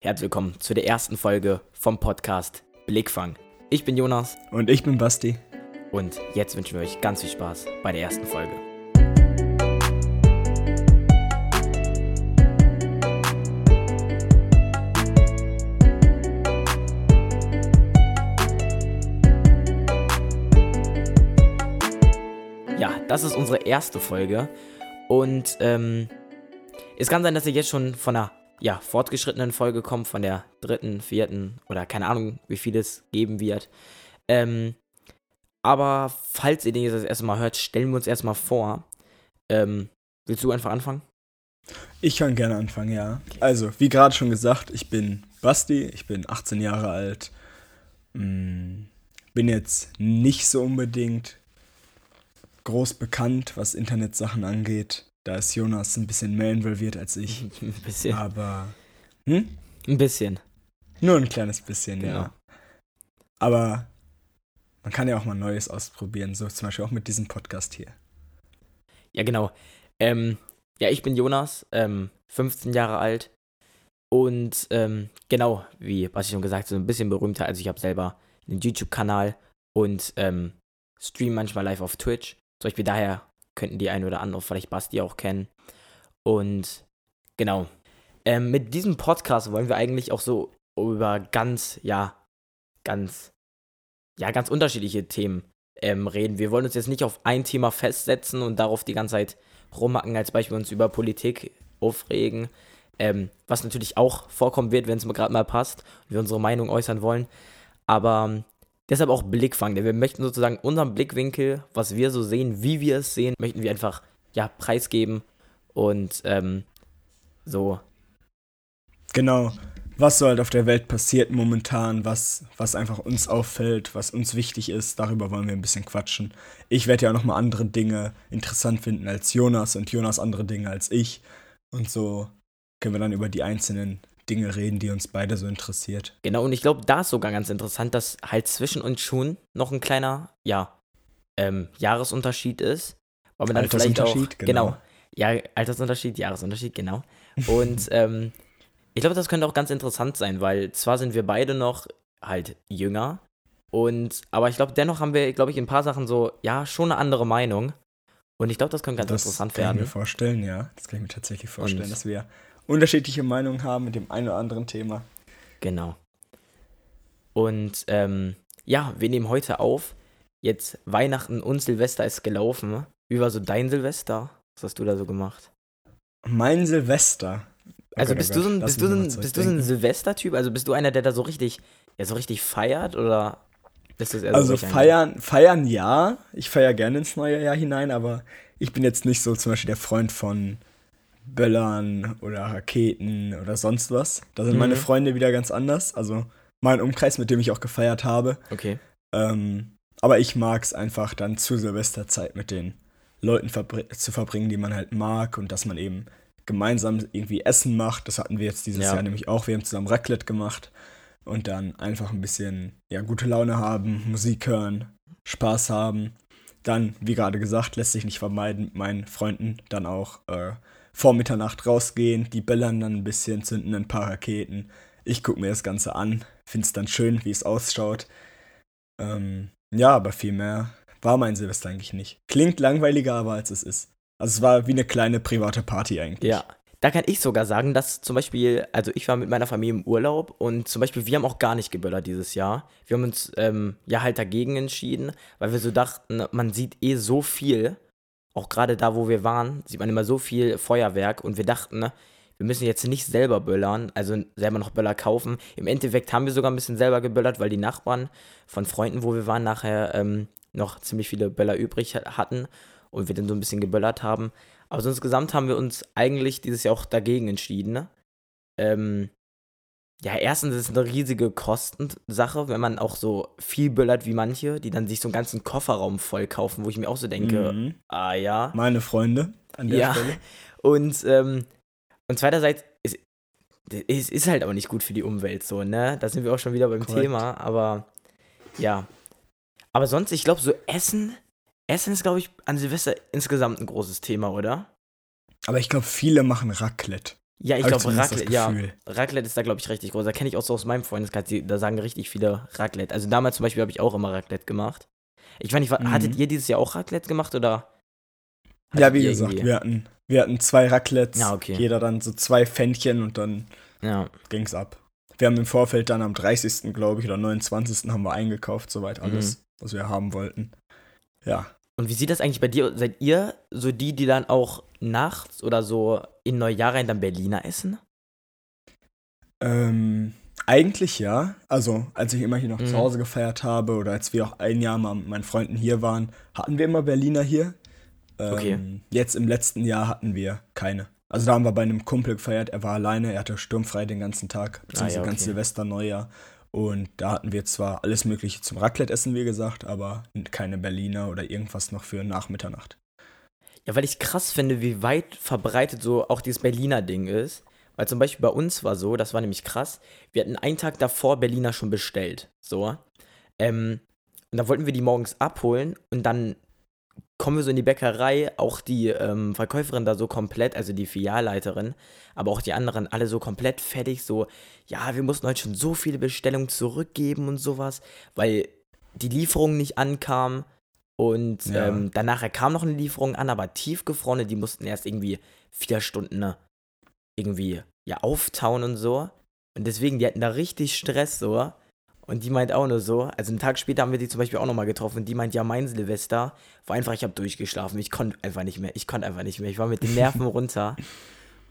Herzlich willkommen zu der ersten Folge vom Podcast Blickfang. Ich bin Jonas Und ich bin Basti. und jetzt wünschen wir euch ganz viel Spaß bei der ersten Folge. Ja, das ist unsere erste Folge und ähm, es kann sein, dass ihr jetzt schon von einer ja, fortgeschrittenen Folge kommt, von der dritten, vierten oder keine Ahnung, wie viel es geben wird. Ähm, aber falls ihr den jetzt das erste Mal hört, stellen wir uns erstmal vor. Ähm, willst du einfach anfangen? Ich kann gerne anfangen, ja. Also, wie gerade schon gesagt, ich bin Basti, ich bin 18 Jahre alt. Mm, Bin jetzt nicht so unbedingt groß bekannt, was Internetsachen angeht. Da ist Jonas ein bisschen mehr involviert als ich. Ein bisschen. Aber. Hm? Ein bisschen. Nur ein kleines bisschen, Genau. ja. Aber man kann ja auch mal Neues ausprobieren, so zum Beispiel auch mit diesem Podcast hier. Ja, genau. Ähm, ja, ich bin Jonas, ähm, 15 Jahre alt. Und ähm, genau, wie was ich schon gesagt habe, so ein bisschen berühmter. Also ich habe selber einen YouTube-Kanal und ähm, stream manchmal live auf Twitch. Zum Beispiel daher könnten die ein oder andere vielleicht Basti auch kennen. Und genau. Ähm, mit diesem Podcast wollen wir eigentlich auch so über ganz, ja, ganz, ja, ganz unterschiedliche Themen ähm, reden. Wir wollen uns jetzt nicht auf ein Thema festsetzen und darauf die ganze Zeit rumhacken, als Beispiel uns über Politik aufregen. Ähm, was natürlich auch vorkommen wird, wenn es mir gerade mal passt und wir unsere Meinung äußern wollen. Aber deshalb auch Blickfang, denn wir möchten sozusagen unseren Blickwinkel, was wir so sehen, wie wir es sehen, möchten wir einfach ja preisgeben und ähm, so Genau, was so halt auf der Welt passiert momentan, was, was einfach uns auffällt, was uns wichtig ist, darüber wollen wir ein bisschen quatschen. Ich werde ja auch nochmal andere Dinge interessant finden als Jonas und Jonas andere Dinge als ich. Und so können wir dann über die einzelnen Dinge reden, die uns beide so interessiert. Genau, und ich glaube, da ist sogar ganz interessant, dass halt zwischen uns schon noch ein kleiner, ja, ähm, Jahresunterschied ist. Weil man dann vielleicht auch, Altersunterschied, genau. genau. Ja, Altersunterschied, Jahresunterschied, genau. Und ähm, ich glaube, das könnte auch ganz interessant sein, weil zwar sind wir beide noch halt jünger, und aber ich glaube, dennoch haben wir, glaube ich, in ein paar Sachen so, ja, schon eine andere Meinung. Und ich glaube, das könnte ganz das interessant kann ich werden. mir vorstellen, ja. Das kann ich mir tatsächlich vorstellen, Und- dass wir unterschiedliche Meinungen haben mit dem einen oder anderen Thema. Genau. Und ähm, ja, wir nehmen heute auf. Jetzt Weihnachten und Silvester ist gelaufen. Wie war so dein Silvester? Was hast du da so gemacht? Mein Silvester. Oh Also Gott, oh bist du so ein, Gott, bist du so ein, bist du so ein. Silvester-Typ? Also bist du einer, der da so richtig, ja, so richtig feiert oder bist du eher so Also feiern, feiern ja. Ich feiere gerne ins neue Jahr hinein, aber ich bin jetzt nicht so zum Beispiel der Freund von Böllern oder Raketen oder sonst was. Da sind meine Mhm. Freunde wieder ganz anders. Also mein Umkreis, mit dem ich auch gefeiert habe. Okay. Ähm, aber ich mag es einfach dann zur Silvesterzeit mit den Leuten verbr zu verbringen, die man halt mag und dass man eben gemeinsam irgendwie Essen macht. Das hatten wir jetzt dieses Ja. Jahr nämlich auch. Wir haben zusammen Raclette gemacht und dann einfach ein bisschen ja, gute Laune haben, Musik hören, Spaß haben. Dann, wie gerade gesagt, lässt sich nicht vermeiden, mit meinen Freunden dann auch äh, vor Mitternacht rausgehen, die bellern dann ein bisschen, zünden ein paar Raketen. Ich gucke mir das Ganze an, finde es dann schön, wie es ausschaut. Ähm, ja, aber viel mehr war mein Silvester eigentlich nicht. Klingt langweiliger, aber als es ist. Also es war wie eine kleine private Party eigentlich. Ja. Da kann ich sogar sagen, dass zum Beispiel, also ich war mit meiner Familie im Urlaub und zum Beispiel wir haben auch gar nicht geböllert dieses Jahr. Wir haben uns ähm, ja halt dagegen entschieden, weil wir so dachten, man sieht eh so viel, auch gerade da, wo wir waren, sieht man immer so viel Feuerwerk und wir dachten, ne, wir müssen jetzt nicht selber böllern, also selber noch Böller kaufen. Im Endeffekt haben wir sogar ein bisschen selber geböllert, weil die Nachbarn von Freunden, wo wir waren, nachher ähm, noch ziemlich viele Böller übrig hatten und wir dann so ein bisschen geböllert haben. Aber so insgesamt haben wir uns eigentlich dieses Jahr auch dagegen entschieden. ne? Ähm, ja, erstens ist es eine riesige Kostensache, wenn man auch so viel böllert wie manche, die dann sich so einen ganzen Kofferraum voll kaufen, wo ich mir auch so denke, Mhm. ah ja. Meine Freunde an der Ja. Stelle. Und, ähm, und zweiterseits, ist, es ist halt auch nicht gut für die Umwelt so, ne? Da sind wir auch schon wieder beim Korrekt. Thema, aber ja. Aber sonst, ich glaube, so Essen, Essen ist, glaube ich, an Silvester insgesamt ein großes Thema, oder? Aber ich glaube, viele machen Raclette. Ja, ich glaube, Raclette, ja. Raclette ist da, glaube ich, richtig groß. Da kenne ich auch so aus meinem Freundeskreis, da sagen richtig viele Raclette. Also damals zum Beispiel habe ich auch immer Raclette gemacht. Ich weiß nicht, wa- Mhm. hattet ihr dieses Jahr auch Raclette gemacht oder? Ja, wie gesagt, irgendwie- wir hatten, wir hatten zwei Raclettes, Ja, okay. jeder dann so zwei Pfännchen und dann Ja, ging's ab. Wir haben im Vorfeld dann am 30. glaube ich oder 29. haben wir eingekauft, soweit alles, Mhm. was wir haben wollten. Ja. Und wie sieht das eigentlich bei dir? Seid ihr so die, die dann auch nachts oder so in Neujahr rein dann Berliner essen? Ähm, eigentlich ja. Also, als ich immer hier noch Mhm. zu Hause gefeiert habe oder als wir auch ein Jahr mal mit meinen Freunden hier waren, hatten wir immer Berliner hier. Ähm, Okay. Jetzt im letzten Jahr hatten wir keine. Also da haben wir bei einem Kumpel gefeiert, er war alleine, er hatte sturmfrei den ganzen Tag, beziehungsweise Ah, ja, ganz okay. Silvester, Neujahr. Und da hatten wir zwar alles Mögliche zum Raclette-Essen, wie gesagt, aber keine Berliner oder irgendwas noch für nach Mitternacht. Ja, weil ich krass finde, wie weit verbreitet so auch dieses Berliner Ding ist. Weil zum Beispiel bei uns war so, das war nämlich krass, wir hatten einen Tag davor Berliner schon bestellt. So. Ähm, und da wollten wir die morgens abholen und dann kommen wir so in die Bäckerei, auch die ähm, Verkäuferin da so komplett, also die Filialleiterin, aber auch die anderen alle so komplett fertig, so, ja, wir mussten heute schon so viele Bestellungen zurückgeben und sowas, weil die Lieferung nicht ankam und Ja. ähm, danach kam noch eine Lieferung an, aber tiefgefrorene, die mussten erst irgendwie vier Stunden ne, irgendwie ja auftauen und so. Und deswegen, die hatten da richtig Stress so. Und die meint auch nur so, also einen Tag später haben wir die zum Beispiel auch nochmal getroffen. Die meint, ja, mein Silvester war einfach, ich habe durchgeschlafen. Ich konnte einfach nicht mehr. Ich konnte einfach nicht mehr. Ich war mit den Nerven runter.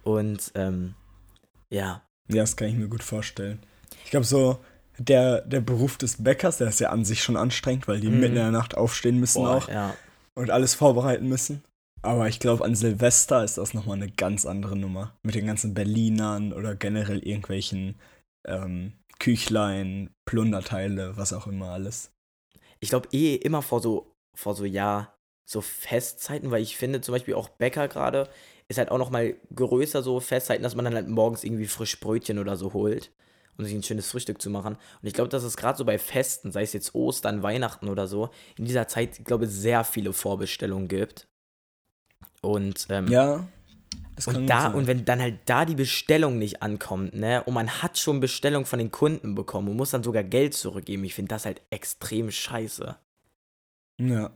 Und ähm, ja, Ja, das kann ich mir gut vorstellen. Ich glaube, so der, der Beruf des Bäckers, der ist ja an sich schon anstrengend, weil die Mhm. mitten in der Nacht aufstehen müssen boah, auch ja. und alles vorbereiten müssen. Aber ich glaube, an Silvester ist das nochmal eine ganz andere Nummer. Mit den ganzen Berlinern oder generell irgendwelchen ähm, Küchlein, Plunderteile, was auch immer alles. Ich glaube eh immer vor so, vor so, ja, so Festzeiten, weil ich finde zum Beispiel auch Bäcker gerade ist halt auch nochmal größer so Festzeiten, dass man dann halt morgens irgendwie frisch Brötchen oder so holt, um sich ein schönes Frühstück zu machen. Und ich glaube, dass es gerade so bei Festen, sei es jetzt Ostern, Weihnachten oder so, in dieser Zeit, ich glaube, sehr viele Vorbestellungen gibt. Und, ähm, Ja, und da, sein. und wenn dann halt da die Bestellung nicht ankommt, ne, und man hat schon Bestellung von den Kunden bekommen und muss dann sogar Geld zurückgeben, ich finde das halt extrem scheiße. Ja.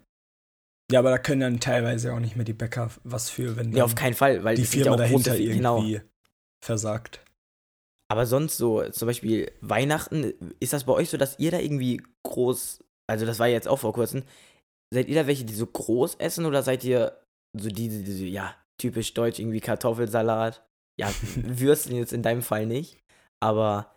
Ja, aber da können dann teilweise auch nicht mehr die Bäcker was für, wenn Ja, auf keinen Fall, weil die Firma ja dahinter genau. irgendwie versagt. Aber sonst so, zum Beispiel Weihnachten, ist das bei euch so, dass ihr da irgendwie groß, also das war jetzt auch vor kurzem, seid ihr da welche, die so groß essen oder seid ihr so die, die, die ja, typisch deutsch, irgendwie Kartoffelsalat? Ja, Würstchen jetzt in deinem Fall nicht, aber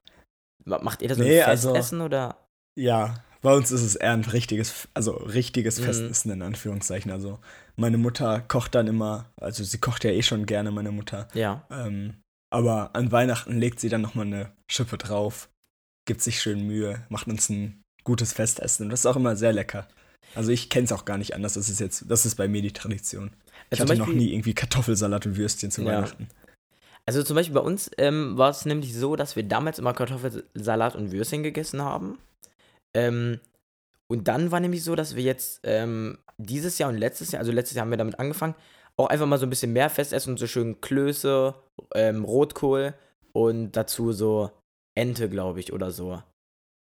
ma- macht ihr da so Nee, ein also- Festessen oder? Ja, bei uns ist es eher ein richtiges, also richtiges Mhm. Festessen in Anführungszeichen. Also meine Mutter kocht dann immer, also sie kocht ja eh schon gerne, meine Mutter. Ja. Ähm, aber an Weihnachten legt sie dann nochmal eine Schippe drauf, gibt sich schön Mühe, macht uns ein gutes Festessen. Und das ist auch immer sehr lecker. Also ich kenne es auch gar nicht anders. Das ist jetzt, das ist bei mir die Tradition. Ich Also hatte zum noch Beispiel- nie irgendwie Kartoffelsalat und Würstchen zu Ja. Weihnachten. Also zum Beispiel bei uns ähm, war es nämlich so, dass wir damals immer Kartoffelsalat und Würstchen gegessen haben. Ähm, und dann war nämlich so, dass wir jetzt ähm, dieses Jahr und letztes Jahr, also letztes Jahr haben wir damit angefangen, auch einfach mal so ein bisschen mehr Festessen und so schön Klöße, ähm, Rotkohl und dazu so Ente, glaube ich, oder so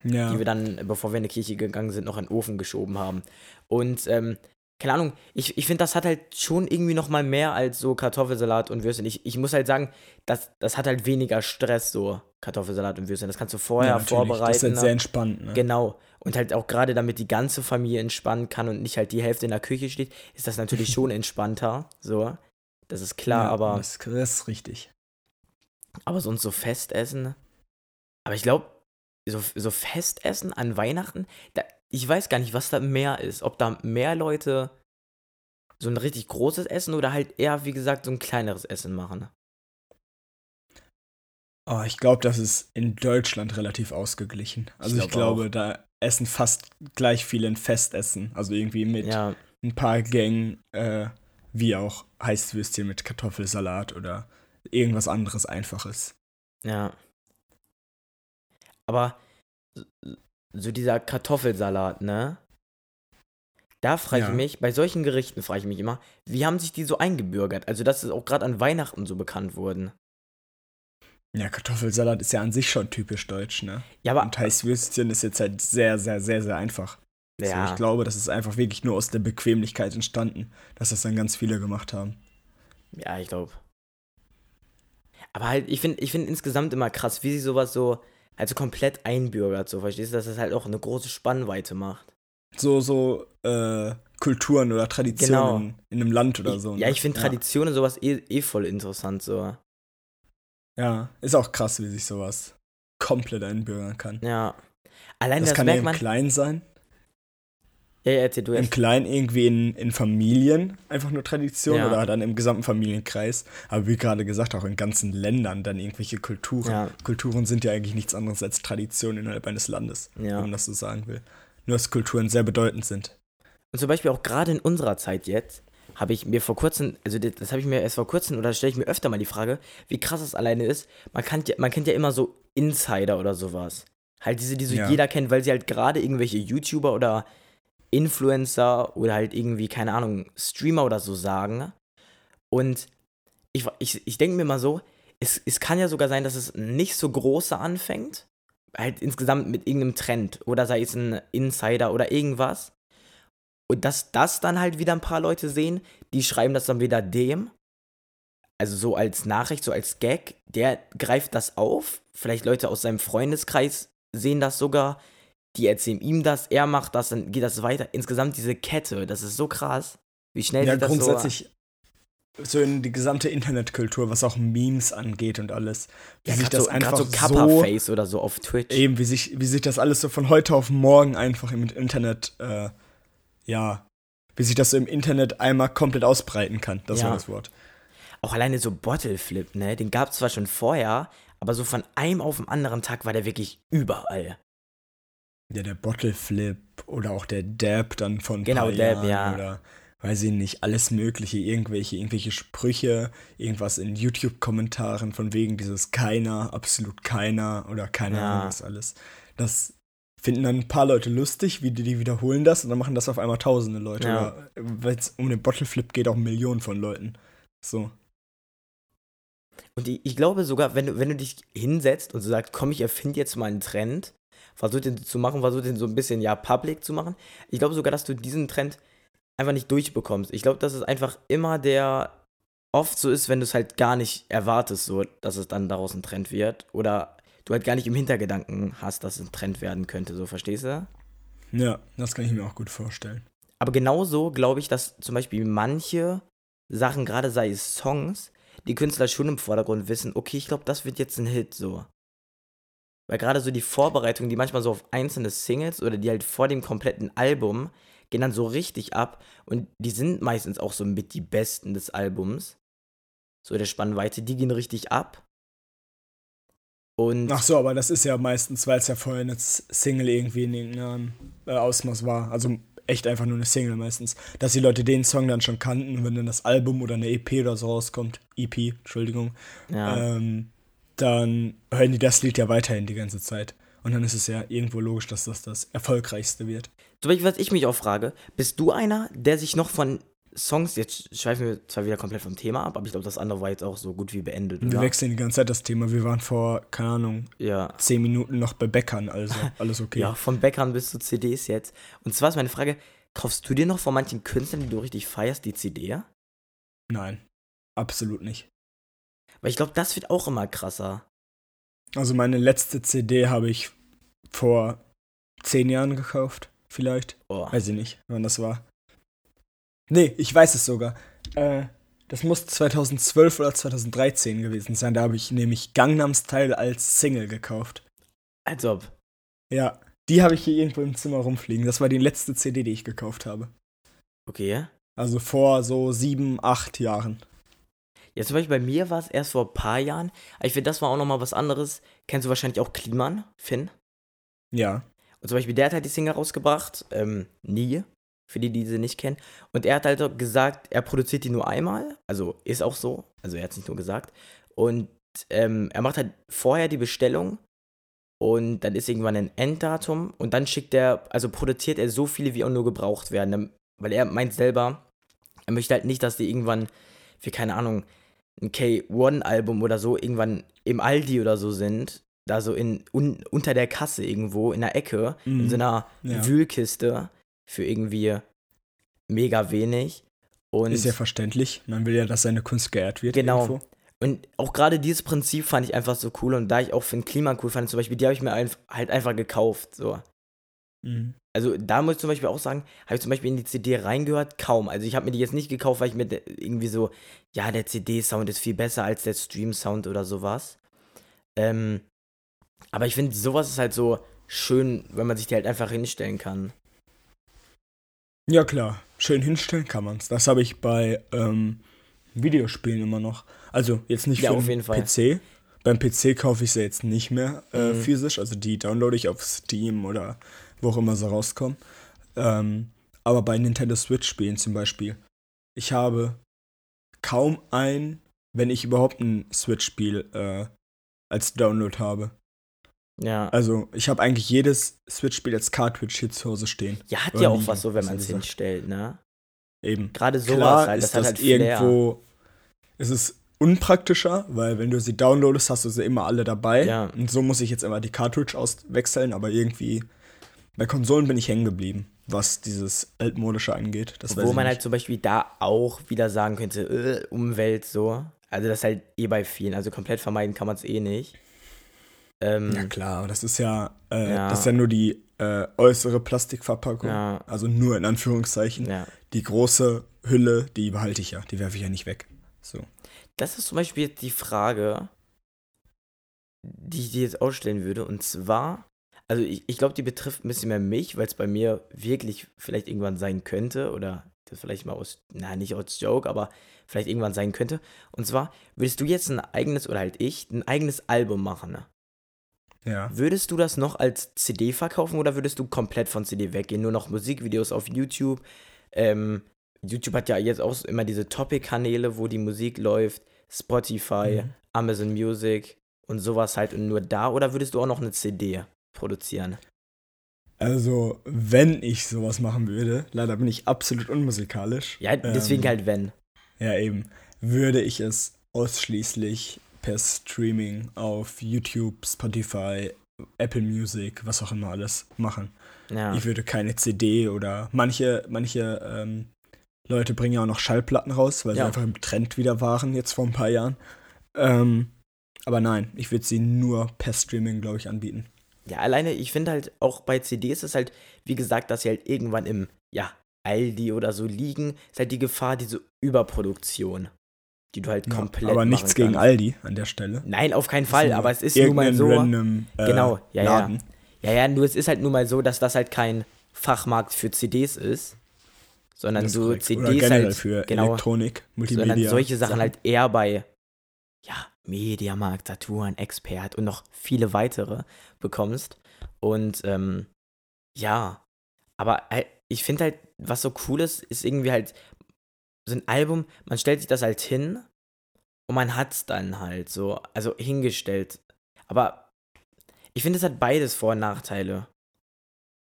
Ja. die wir dann, bevor wir in die Kirche gegangen sind, noch in den Ofen geschoben haben. Und, ähm, keine Ahnung, ich, ich finde, das hat halt schon irgendwie noch mal mehr als so Kartoffelsalat und Würstchen. Ich, ich muss halt sagen, das, das hat halt weniger Stress, so Kartoffelsalat und Würstchen. Das kannst du vorher ja, vorbereiten. Das ist halt ne? sehr entspannt. Ne? Genau. Und halt auch gerade damit die ganze Familie entspannen kann und nicht halt die Hälfte in der Küche steht, ist das natürlich schon entspannter. So. Das ist klar, ja, aber. Das, das ist richtig. Aber sonst so Festessen. Aber ich glaube, so, so Festessen an Weihnachten, da, ich weiß gar nicht, was da mehr ist. Ob da mehr Leute so ein richtig großes Essen oder halt eher, wie gesagt, so ein kleineres Essen machen. Oh, ich glaube, das ist in Deutschland relativ ausgeglichen. Also ich, glaub glaube, da essen fast gleich viele ein Festessen. Also irgendwie mit Ja, ein paar Gängen, äh, wie auch Heißwürstchen mit Kartoffelsalat oder irgendwas anderes Einfaches. ja. Aber so- dieser Kartoffelsalat, ne? Da frage ich Ja. mich, bei solchen Gerichten frage ich mich immer, wie haben sich die so eingebürgert? Also, dass es auch gerade an Weihnachten so bekannt wurden. Ja, Kartoffelsalat ist ja an sich schon typisch deutsch, ne? Ja, aber. Und Heißwürstchen ist jetzt halt sehr, sehr, sehr, sehr einfach. Ja. So, ich glaube, das ist einfach wirklich nur aus der Bequemlichkeit entstanden, dass das dann ganz viele gemacht haben. Ja, ich glaube. Aber halt, ich finde ich find insgesamt immer krass, wie sie sowas so, also komplett einbürgert, so, verstehst du, dass das halt auch eine große Spannweite macht. So, so, äh, Kulturen oder Traditionen genau. in einem Land oder so. Ne? Ja, ich finde Traditionen sowas eh, eh voll interessant, so. Ja, ist auch krass, wie sich sowas komplett einbürgern kann. Ja. Allein das, das kann ja im Kleinen sein. Ja, ja, erzähl du jetzt. Im Kleinen irgendwie in, in Familien einfach nur Tradition ja. oder dann im gesamten Familienkreis. Aber wie gerade gesagt, auch in ganzen Ländern dann irgendwelche Kulturen. Ja. Kulturen sind ja eigentlich nichts anderes als Tradition innerhalb eines Landes, wenn man das so sagen will. Nur dass Kulturen sehr bedeutend sind. Und zum Beispiel auch gerade in unserer Zeit jetzt, habe ich mir vor kurzem, also das, habe ich mir erst vor kurzem, oder stelle ich mir öfter mal die Frage, wie krass das alleine ist. Man, kann, man kennt ja immer so Insider oder sowas. Halt diese, die so jeder kennt, weil sie halt gerade irgendwelche YouTuber oder Influencer oder halt irgendwie, keine Ahnung, Streamer oder so sagen. Und ich, ich, ich denke mir mal so, es, es kann ja sogar sein, dass es nicht so große anfängt. Halt insgesamt mit irgendeinem Trend. Oder sei es ein Insider oder irgendwas. Und dass das dann halt wieder ein paar Leute sehen, die schreiben das dann wieder dem. Also so als Nachricht, so als Gag. Der greift das auf. Vielleicht Leute aus seinem Freundeskreis sehen das sogar die erzählen ihm das, er macht das, dann geht das weiter. Insgesamt diese Kette, das ist so krass, wie schnell ja, das grundsätzlich so, so in die gesamte Internetkultur, was auch Memes angeht und alles. Wie ja, sich das so, einfach so Kappa-Face oder so auf Twitch. Eben, wie sich, wie sich das alles so von heute auf morgen einfach im Internet, äh, ja, wie sich das so im Internet einmal komplett ausbreiten kann. Das ja. war das Wort. Auch alleine so Bottle Flip, ne? Den gab es zwar schon vorher, aber so von einem auf den anderen Tag war der wirklich überall. Ja, der Bottle Flip oder auch der Dab dann von genau, paar Dab, Jahren ja. oder weiß ich nicht, alles mögliche, irgendwelche, irgendwelche Sprüche, irgendwas in YouTube-Kommentaren von wegen dieses keiner, absolut keiner oder keine ja. Ahnung was alles. Das finden dann ein paar Leute lustig, wie die, die wiederholen das und dann machen das auf einmal tausende Leute. Ja. Oder wenn es um den Bottle Flip geht, auch Millionen von Leuten. So. Und ich, ich glaube sogar, wenn du, wenn du dich hinsetzt und so sagst, komm, ich erfinde jetzt mal einen Trend, versucht den zu machen, versucht den so ein bisschen, ja, public zu machen. Ich glaube sogar, dass du diesen Trend einfach nicht durchbekommst. Ich glaube, dass es einfach immer der oft so ist, wenn du es halt gar nicht erwartest, so, dass es dann daraus ein Trend wird. Oder du halt gar nicht im Hintergedanken hast, dass es ein Trend werden könnte, so, verstehst du? Ja, das kann ich mir auch gut vorstellen. Aber genauso glaube ich, dass zum Beispiel manche Sachen, gerade sei es Songs, die Künstler schon im Vordergrund wissen, okay, ich glaube, das wird jetzt ein Hit, so. Weil gerade so die Vorbereitungen, die manchmal so auf einzelne Singles oder die halt vor dem kompletten Album gehen dann so richtig ab und die sind meistens auch so mit die besten des Albums. So der Spannweite, die gehen richtig ab. Und Ach so, aber das ist ja meistens, weil es ja vorher eine Single irgendwie in irgendeinem äh, Ausmaß war. Also echt einfach nur eine Single meistens. Dass die Leute den Song dann schon kannten, wenn dann das Album oder eine EP oder so rauskommt. EP, Entschuldigung. Ja. Ähm, dann hören die das Lied ja weiterhin die ganze Zeit. Und dann ist es ja irgendwo logisch, dass das das erfolgreichste wird. Zum Beispiel, was ich mich auch frage, bist du einer, der sich noch von Songs, jetzt schweifen wir zwar wieder komplett vom Thema ab, aber ich glaube, das andere war jetzt auch so gut wie beendet. Oder? Wir wechseln die ganze Zeit das Thema. Wir waren vor, keine Ahnung, ja. zehn Minuten noch bei Bäckern, also alles okay. ja, von Bäckern bis zu CDs jetzt. Und zwar ist meine Frage, kaufst du dir noch von manchen Künstlern, die du richtig feierst, die CD? Nein, absolut nicht. Weil ich glaube, das wird auch immer krasser. Also meine letzte CD habe ich vor zehn Jahren gekauft, vielleicht. Oh. Weiß ich nicht, wann das war. Nee, ich weiß es sogar. Äh, das muss 2012 oder 2013 gewesen sein. Da habe ich nämlich Gangnam Style als Single gekauft. Als ob. Ja, die habe ich hier irgendwo im Zimmer rumfliegen. Das war die letzte CD, die ich gekauft habe. Okay. Also vor so sieben, acht Jahren. Ja, zum Beispiel bei mir war es erst vor ein paar Jahren. Ich finde, das war auch nochmal was anderes. Kennst du wahrscheinlich auch Kliman, Finn? Ja. Und zum Beispiel, der hat halt die Single rausgebracht. Ähm, nie. Für die, die sie nicht kennen. Und er hat halt gesagt, er produziert die nur einmal. Also ist auch so. Also er hat es nicht nur gesagt. Und ähm, er macht halt vorher die Bestellung. Und dann ist irgendwann ein Enddatum. Und dann schickt er, also produziert er so viele, wie auch nur gebraucht werden. Weil er meint selber, er möchte halt nicht, dass die irgendwann, für keine Ahnung, ein K1-Album oder so irgendwann im Aldi oder so sind, da so in un, unter der Kasse irgendwo in der Ecke, in Mhm. so einer Ja. Wühlkiste für irgendwie mega wenig. Und, Ist ja verständlich. Man will ja, dass seine Kunst geehrt wird. Genau. Irgendwo. und auch gerade dieses Prinzip fand ich einfach so cool und da ich auch für ein Klima cool fand, zum Beispiel, die habe ich mir halt einfach gekauft. So. Mhm. Also da muss ich zum Beispiel auch sagen, habe ich zum Beispiel in die CD reingehört? Kaum. Also ich habe mir die jetzt nicht gekauft, weil ich mir irgendwie so, ja, der CD-Sound ist viel besser als der Stream-Sound oder sowas. Ähm, aber ich finde, sowas ist halt so schön, wenn man sich die halt einfach hinstellen kann. Ja, klar. Schön hinstellen kann man's. Das habe ich bei ähm, Videospielen immer noch. Also jetzt nicht Ja, für auf den jeden Fall. PC. Beim PC kaufe ich sie jetzt nicht mehr äh, Mhm. physisch. Also die downloade ich auf Steam oder wo auch immer sie rauskommen. Ähm, aber bei Nintendo Switch-Spielen zum Beispiel. Ich habe kaum ein, wenn ich überhaupt ein Switch-Spiel äh, als Download habe. Ja. Also ich habe eigentlich jedes Switch-Spiel als Cartridge hier zu Hause stehen. Ja, hat ja auch was so, wenn man es hinstellt, ne? Eben. Gerade sowas Klar halt, das ist das halt irgendwo, ist es unpraktischer, weil wenn du sie downloadest, hast du sie immer alle dabei. Ja. Und so muss ich jetzt immer die Cartridge auswechseln, aber irgendwie bei Konsolen bin ich hängen geblieben, was dieses altmodische angeht. Wo man halt zum Beispiel da auch wieder sagen könnte, äh, Umwelt so. Also das ist halt eh bei vielen. Also komplett vermeiden kann man es eh nicht. Ähm, Ja klar, das ist ja, äh, Ja. das ist ja nur die äh, äußere Plastikverpackung. Ja. Also nur in Anführungszeichen. ja. Die große Hülle, die behalte ich ja, die werfe ich ja nicht weg. So. Das ist zum Beispiel jetzt die Frage, die ich dir jetzt ausstellen würde. Und zwar, also ich, ich glaube, die betrifft ein bisschen mehr mich, weil es bei mir wirklich vielleicht irgendwann sein könnte. Oder das vielleicht mal aus, na, nicht aus Joke, aber vielleicht irgendwann sein könnte. Und zwar, würdest du jetzt ein eigenes, oder halt ich, ein eigenes Album machen, ne? Ja. Würdest du das noch als CD verkaufen oder würdest du komplett von CD weggehen? Nur noch Musikvideos auf YouTube? Ähm, YouTube hat ja jetzt auch immer diese Topic-Kanäle, wo die Musik läuft, Spotify, Mhm. Amazon Music und sowas halt und nur da oder würdest du auch noch eine CD produzieren? Also, wenn ich sowas machen würde, leider bin ich absolut unmusikalisch. Ja, deswegen ähm, halt wenn. Ja, eben. Würde ich es ausschließlich per Streaming auf YouTube, Spotify, Apple Music, was auch immer alles machen. Ja. Ich würde keine CD oder manche, manche ähm, Leute bringen ja auch noch Schallplatten raus, weil Ja. sie einfach im Trend wieder waren, jetzt vor ein paar Jahren. Ähm, aber nein, ich würde sie nur per Streaming, glaube ich, anbieten. Ja, alleine, ich finde halt auch bei CDs ist halt, wie gesagt, dass sie halt irgendwann im, ja, Aldi oder so liegen, ist halt die Gefahr, diese Überproduktion, die du halt Ja, komplett aber nichts gegen. Aldi an der Stelle. Nein, auf keinen Fall, aber es ist nun mal so. Random, äh, Genau, ja, ja. Laden. Ja, ja, nur es ist halt nun mal so, dass das halt kein Fachmarkt für CDs ist, sondern korrekt. CDs halt, für genau, Elektronik, sondern Multimedia. solche Sachen, halt eher bei, ja, Mediamarkt, Saturn, Expert und noch viele weitere bekommst. Und, ähm, ja, aber halt, ich finde halt, was so cool ist, ist irgendwie halt so ein Album, man stellt sich das halt hin und man hat's dann halt so, also hingestellt. Aber ich finde, es hat beides Vor- und Nachteile.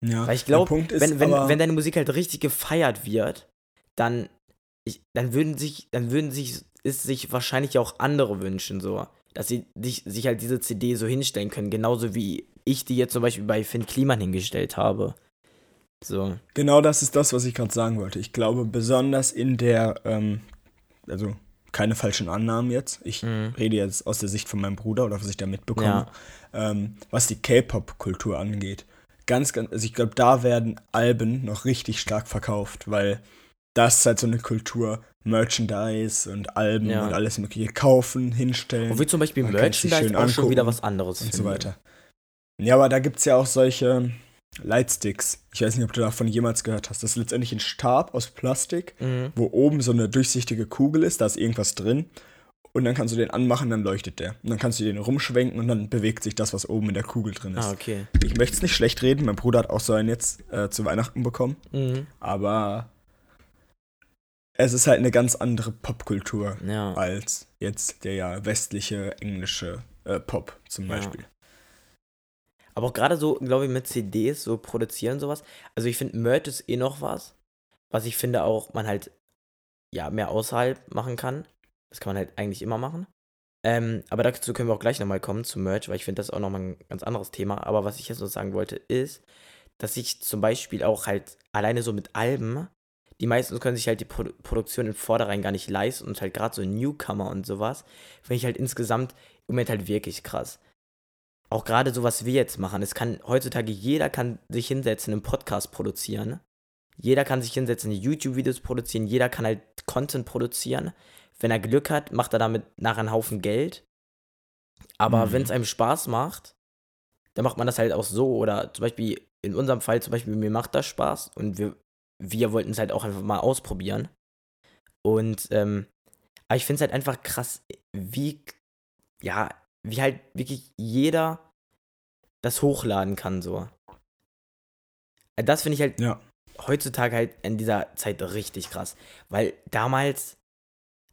Ja, Weil ich glaube, Punkt ist wenn, wenn, wenn deine Musik halt richtig gefeiert wird, dann, ich, dann würden sich, dann würden sich, ist sich wahrscheinlich auch andere wünschen, so, dass sie sich, sich halt diese CD so hinstellen können, genauso wie ich die jetzt zum Beispiel bei Finn Kliman hingestellt habe. So. Genau das ist das, was ich gerade sagen wollte. Ich glaube, besonders in der, ähm, also keine falschen Annahmen jetzt. Ich Mhm. rede jetzt aus der Sicht von meinem Bruder oder was ich da mitbekomme. Ja. Ähm, was die K-Pop-Kultur angeht. Ganz, ganz, also ich glaube, da werden Alben noch richtig stark verkauft, weil das ist halt so eine Kultur, Merchandise und Alben Ja. und alles mögliche kaufen, hinstellen Obwohl zum Beispiel Merchandise auch schon wieder was anderes und so finde. weiter. Ja, aber da gibt es ja auch solche Lightsticks. Ich weiß nicht, ob du davon jemals gehört hast. Das ist letztendlich ein Stab aus Plastik, Mhm. wo oben so eine durchsichtige Kugel ist, da ist irgendwas drin. Und dann kannst du den anmachen, dann leuchtet der. Und dann kannst du den rumschwenken und dann bewegt sich das, was oben in der Kugel drin ist. Ah, okay. Ich möchte es nicht schlecht reden, mein Bruder hat auch so einen jetzt äh, zu Weihnachten bekommen. Mhm. Aber es ist halt eine ganz andere Popkultur Ja. als jetzt der ja westliche, englische äh, Pop zum Ja. Beispiel. Aber auch gerade so, glaube ich, mit CDs, so produzieren sowas. Also ich finde, Merch ist eh noch was, was ich finde auch man halt, ja, mehr außerhalb machen kann. Das kann man halt eigentlich immer machen. Ähm, aber dazu können wir auch gleich nochmal kommen zum Merch, weil ich finde das auch nochmal ein ganz anderes Thema. Aber was ich jetzt noch sagen wollte, ist, dass ich zum Beispiel auch halt alleine so mit Alben, die meisten können sich halt die Pro Produktion in Vorderein gar nicht leisten und halt gerade so Newcomer und sowas, finde ich halt insgesamt im Moment halt wirklich krass. Auch gerade so, was wir jetzt machen. Es kann heutzutage jeder kann sich hinsetzen, einen Podcast produzieren. Jeder kann sich hinsetzen, YouTube-Videos produzieren. Jeder kann halt Content produzieren. Wenn er Glück hat, macht er damit nachher einen Haufen Geld. Aber mhm. wenn es einem Spaß macht, dann macht man das halt auch so. Oder zum Beispiel in unserem Fall, zum Beispiel, mir macht das Spaß und wir, wir wollten es halt auch einfach mal ausprobieren. Und, ähm, aber ich finde es halt einfach krass, wie, ja, wie halt wirklich jeder das hochladen kann, so. Äh, das finde ich halt ja. heutzutage halt in dieser Zeit richtig krass. Weil damals,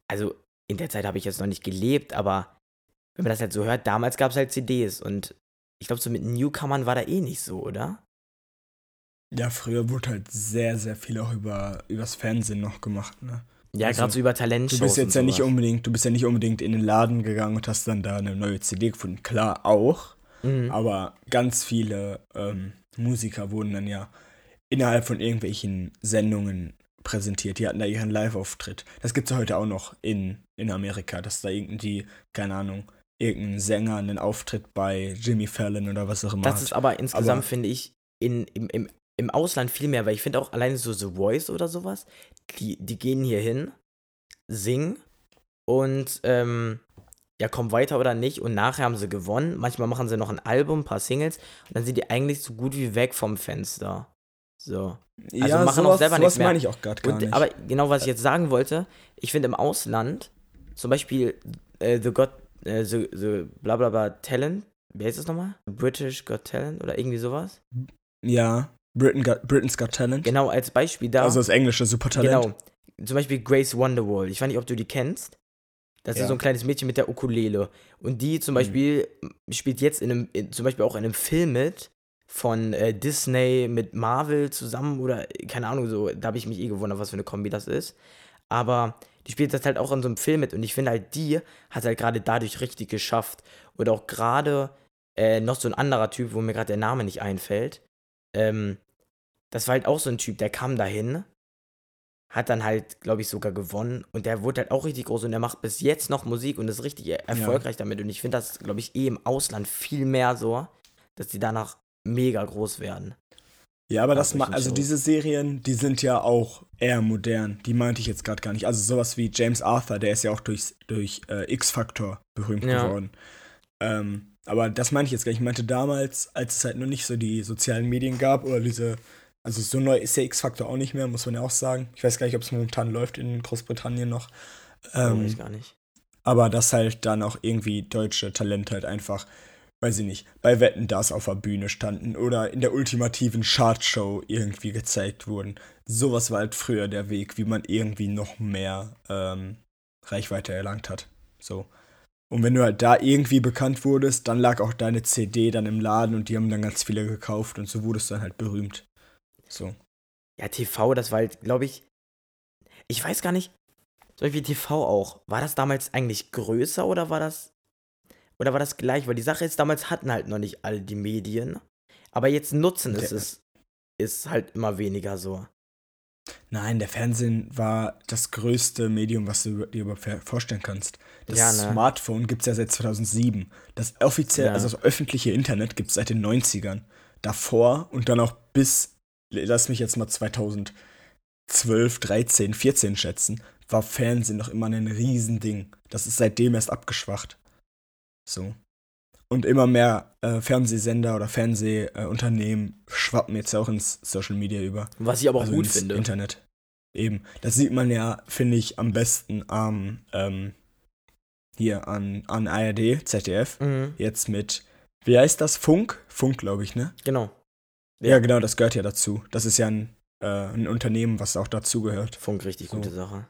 also in der Zeit habe ich jetzt noch nicht gelebt, aber wenn man das halt so hört, damals gab es halt CDs und ich glaube, so mit Newcomern war da eh nicht so, oder? Ja, früher wurde halt sehr, sehr viel auch über übers Fernsehen noch gemacht, ne? Ja, also, gerade so über Talentshows. Du bist jetzt ja nicht unbedingt, du bist ja nicht unbedingt in den Laden gegangen und hast dann da eine neue CD gefunden. Klar auch, mhm. aber ganz viele ähm, Musiker wurden dann ja innerhalb von irgendwelchen Sendungen präsentiert. Die hatten da ihren Live-Auftritt. Das gibt es ja heute auch noch in, in Amerika, dass da irgendwie, keine Ahnung, irgendein Sänger einen Auftritt bei Jimmy Fallon oder was auch immer. Das hat. ist aber insgesamt, finde ich, in, im, im im Ausland viel mehr, weil ich finde auch alleine so The Voice oder sowas, die, die gehen hier hin, singen und ähm, ja, kommen weiter oder nicht und nachher haben sie gewonnen. Manchmal machen sie noch ein Album, ein paar Singles und dann sind die eigentlich so gut wie weg vom Fenster. So. Also ja, machen sowas, auch selber nichts mehr. meine ich auch gerade gar und, nicht. Aber genau, was ich jetzt sagen wollte, ich finde im Ausland, zum Beispiel äh, The God, äh, the, the bla bla bla Talent, wer ist das nochmal? British Got Talent oder irgendwie sowas? Ja. Britain got, Britain's Got Talent. Genau, als Beispiel da. Also das englische Supertalent. Genau. Zum Beispiel Grace Wonderwall. Ich weiß nicht, ob du die kennst. Das ja. ist so ein kleines Mädchen mit der Ukulele. Und die zum mhm. Beispiel mhm. spielt jetzt in einem, in, zum Beispiel auch in einem Film mit von äh, Disney mit Marvel zusammen oder keine Ahnung, so, da habe ich mich eh gewundert, was für eine Kombi das ist. Aber die spielt das halt auch in so einem Film mit und ich finde halt, die hat halt gerade dadurch richtig geschafft. Oder auch gerade äh, noch so ein anderer Typ, wo mir gerade der Name nicht einfällt. Ähm, das war halt auch so ein Typ, der kam dahin, hat dann halt, glaube ich, sogar gewonnen und der wurde halt auch richtig groß und der macht bis jetzt noch Musik und ist richtig erfolgreich ja. damit. Und ich finde das, glaube ich, eh im Ausland viel mehr so, dass die danach mega groß werden. Ja, aber das, ma also diese Serien, die sind ja auch eher modern. Die meinte ich jetzt gerade gar nicht. Also sowas wie James Arthur, der ist ja auch durch, durch äh, X-Factor berühmt ja. geworden. Ähm, aber das meinte ich jetzt gar nicht. Ich meinte damals, als es halt noch nicht so die sozialen Medien gab oder diese also so neu ist der X-Faktor auch nicht mehr, muss man ja auch sagen. Ich weiß gar nicht, ob es momentan läuft in Großbritannien noch. Ähm, weiß gar nicht. Aber dass halt dann auch irgendwie deutsche Talente halt einfach, weiß ich nicht, bei Wetten das auf der Bühne standen oder in der ultimativen Chartshow irgendwie gezeigt wurden. Sowas war halt früher der Weg, wie man irgendwie noch mehr ähm, Reichweite erlangt hat. So. Und wenn du halt da irgendwie bekannt wurdest, dann lag auch deine CD dann im Laden und die haben dann ganz viele gekauft und so wurdest du dann halt berühmt. So. Ja, TV, das war halt, glaube ich, ich weiß gar nicht, zum Beispiel TV auch. War das damals eigentlich größer oder war das, oder war das gleich? Weil die Sache ist, damals hatten halt noch nicht alle die Medien, aber jetzt nutzen es ist, ist halt immer weniger so. Nein, der Fernsehen war das größte Medium, was du dir überhaupt vorstellen kannst. Das ja, ne? Smartphone gibt es ja seit 2007. Das offiziell, ja. also das öffentliche Internet gibt es seit den 90ern. Davor und dann auch bis lass mich jetzt mal 2012, 13, 14 schätzen, war Fernsehen noch immer ein Riesending. Das ist seitdem erst abgeschwacht. So. Und immer mehr äh, Fernsehsender oder Fernsehunternehmen äh, schwappen jetzt auch ins Social Media über. Was ich aber auch also gut finde. Internet. Eben. Das sieht man ja, finde ich, am besten am, ähm, hier an, an ARD, ZDF. Mhm. Jetzt mit, wie heißt das? Funk? Funk, glaube ich, ne? Genau. Ja. genau, das gehört ja dazu. Das ist ja ein, äh, ein Unternehmen, was auch dazugehört. Funk, richtig so. gute Sache.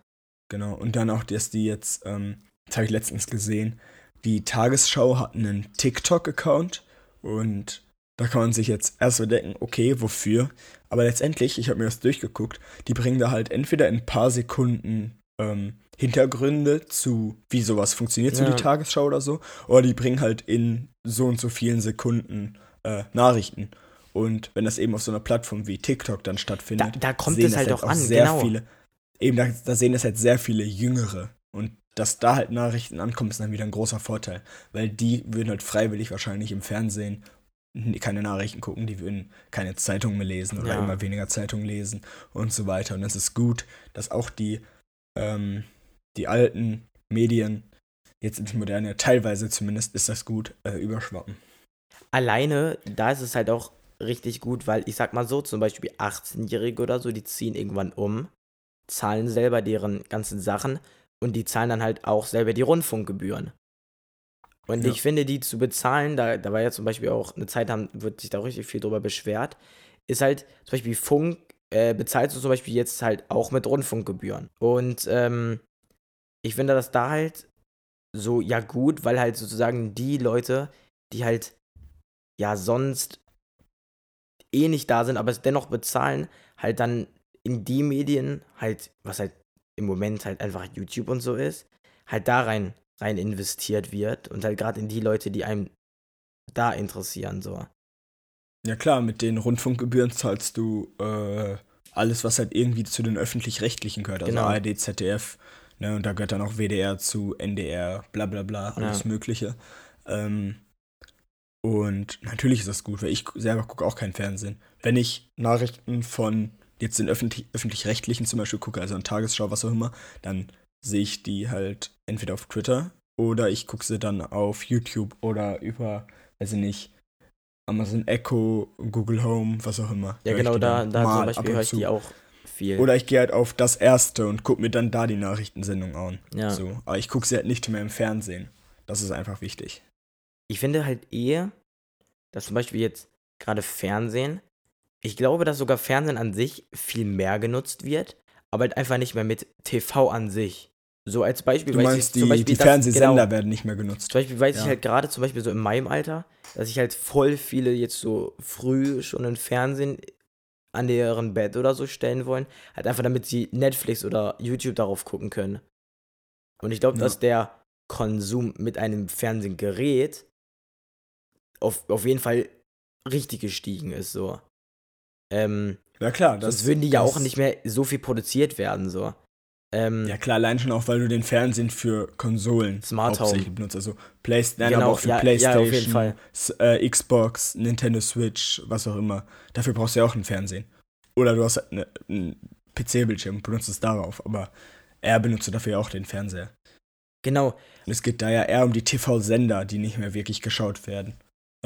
Genau, und dann auch, dass die jetzt, ähm, das habe ich letztens gesehen, die Tagesschau hat einen TikTok-Account und da kann man sich jetzt erst so denken, okay, wofür? Aber letztendlich, ich habe mir das durchgeguckt, die bringen da halt entweder in ein paar Sekunden ähm, Hintergründe zu, wie sowas funktioniert, Ja. so die Tagesschau oder so. Oder die bringen halt in so und so vielen Sekunden äh, Nachrichten. Und wenn das eben auf so einer Plattform wie TikTok dann stattfindet, Da- da kommt sehen es das halt auch an, sehr genau. viele. Eben, da, da sehen das halt sehr viele Jüngere. Und dass da halt Nachrichten ankommen, ist dann wieder ein großer Vorteil. Weil die würden halt freiwillig wahrscheinlich im Fernsehen keine Nachrichten gucken, die würden keine Zeitung mehr lesen oder Ja. immer weniger Zeitung lesen und so weiter. Und es ist gut, dass auch die, ähm, die alten Medien, jetzt ins Moderne, teilweise zumindest ist das gut, äh, überschwappen. Alleine, da ist es halt auch richtig gut, weil ich sag mal so, zum Beispiel 18-Jährige oder so, die ziehen irgendwann um, zahlen selber deren ganzen Sachen und die zahlen dann halt auch selber die Rundfunkgebühren. Und Ja. ich finde, die zu bezahlen, da, da war ja zum Beispiel auch eine Zeit, haben, wird sich da richtig viel drüber beschwert, ist halt zum Beispiel Funk, äh, bezahlst du zum Beispiel jetzt halt auch mit Rundfunkgebühren. Und ähm, ich finde das da halt so, ja gut, weil halt sozusagen die Leute, die halt ja sonst eh nicht da sind, aber es dennoch bezahlen, halt dann in die Medien halt, was halt im Moment halt einfach YouTube und so ist, halt da rein, rein investiert wird und halt gerade in die Leute, die einem da interessieren, so. Ja klar, mit den Rundfunkgebühren zahlst du äh, alles, was halt irgendwie zu den öffentlich-rechtlichen gehört. Also Genau. ARD, ZDF, ne, und da gehört dann auch WDR zu, NDR, bla bla bla, alles Ja. Mögliche. Ähm, und natürlich ist das gut, weil ich selber gucke auch kein Fernsehen. Wenn ich Nachrichten von jetzt den öffentlich- öffentlich-rechtlichen zum Beispiel gucke, also an Tagesschau, was auch immer, dann sehe ich die halt entweder auf Twitter oder ich gucke sie dann auf YouTube oder über, weiß ich nicht, Amazon Echo, Google Home, was auch immer. Ja, Hör genau, da, da zum Beispiel höre ich die auch viel. Oder ich gehe halt auf das erste und gucke mir dann da die Nachrichtensendung an. ja. So. Aber ich gucke sie halt nicht mehr im Fernsehen. Das ist einfach wichtig. Ich finde halt eher, dass zum Beispiel jetzt gerade Fernsehen, ich glaube, dass sogar Fernsehen an sich viel mehr genutzt wird, aber halt einfach nicht mehr mit TV an sich. So als Beispiel Du weiß meinst, ich die, Beispiel, die Fernsehsender genau, werden nicht mehr genutzt. Zum Beispiel weiß ich Ja. halt gerade, zum Beispiel so in meinem Alter, dass ich halt voll viele jetzt so früh schon ein Fernsehen an deren Bett oder so stellen wollen, halt einfach damit sie Netflix oder YouTube darauf gucken können. Und ich glaube, Ja. dass der Konsum mit einem Fernsehgerät auf, auf jeden Fall richtig gestiegen ist, so. Ähm, Ja klar, das sonst würden die ja auch nicht mehr so viel produziert werden, so. Ähm, Ja klar, allein schon auch, weil du den Fernsehen für Konsolen Smart hauptsächlich Home. benutzt. Also Playstation, Genau, aber auch für ja, ja, Playstation. S äh, Xbox, Nintendo Switch, was auch immer. Dafür brauchst du ja auch ein Fernsehen. Oder du hast halt ne, einen PC-Bildschirm und benutzt es darauf. Aber er benutzt dafür ja auch den Fernseher. genau, Und es geht da ja eher um die TV-Sender, die nicht mehr wirklich geschaut werden.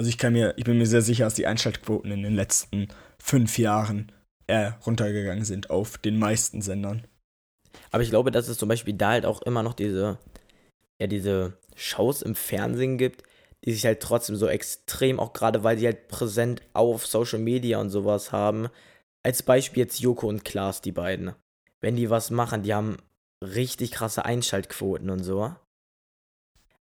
Also ich kann mir, ich bin mir sehr sicher, dass die Einschaltquoten in den letzten fünf Jahren eher runtergegangen sind auf den meisten Sendern. Aber ich glaube, dass es zum Beispiel da halt auch immer noch diese, ja, diese Shows im Fernsehen gibt, die sich halt trotzdem so extrem, auch gerade weil die halt präsent auf Social Media und sowas haben. Als Beispiel jetzt Joko und Klaas, die beiden. Wenn die was machen, die haben richtig krasse Einschaltquoten und so.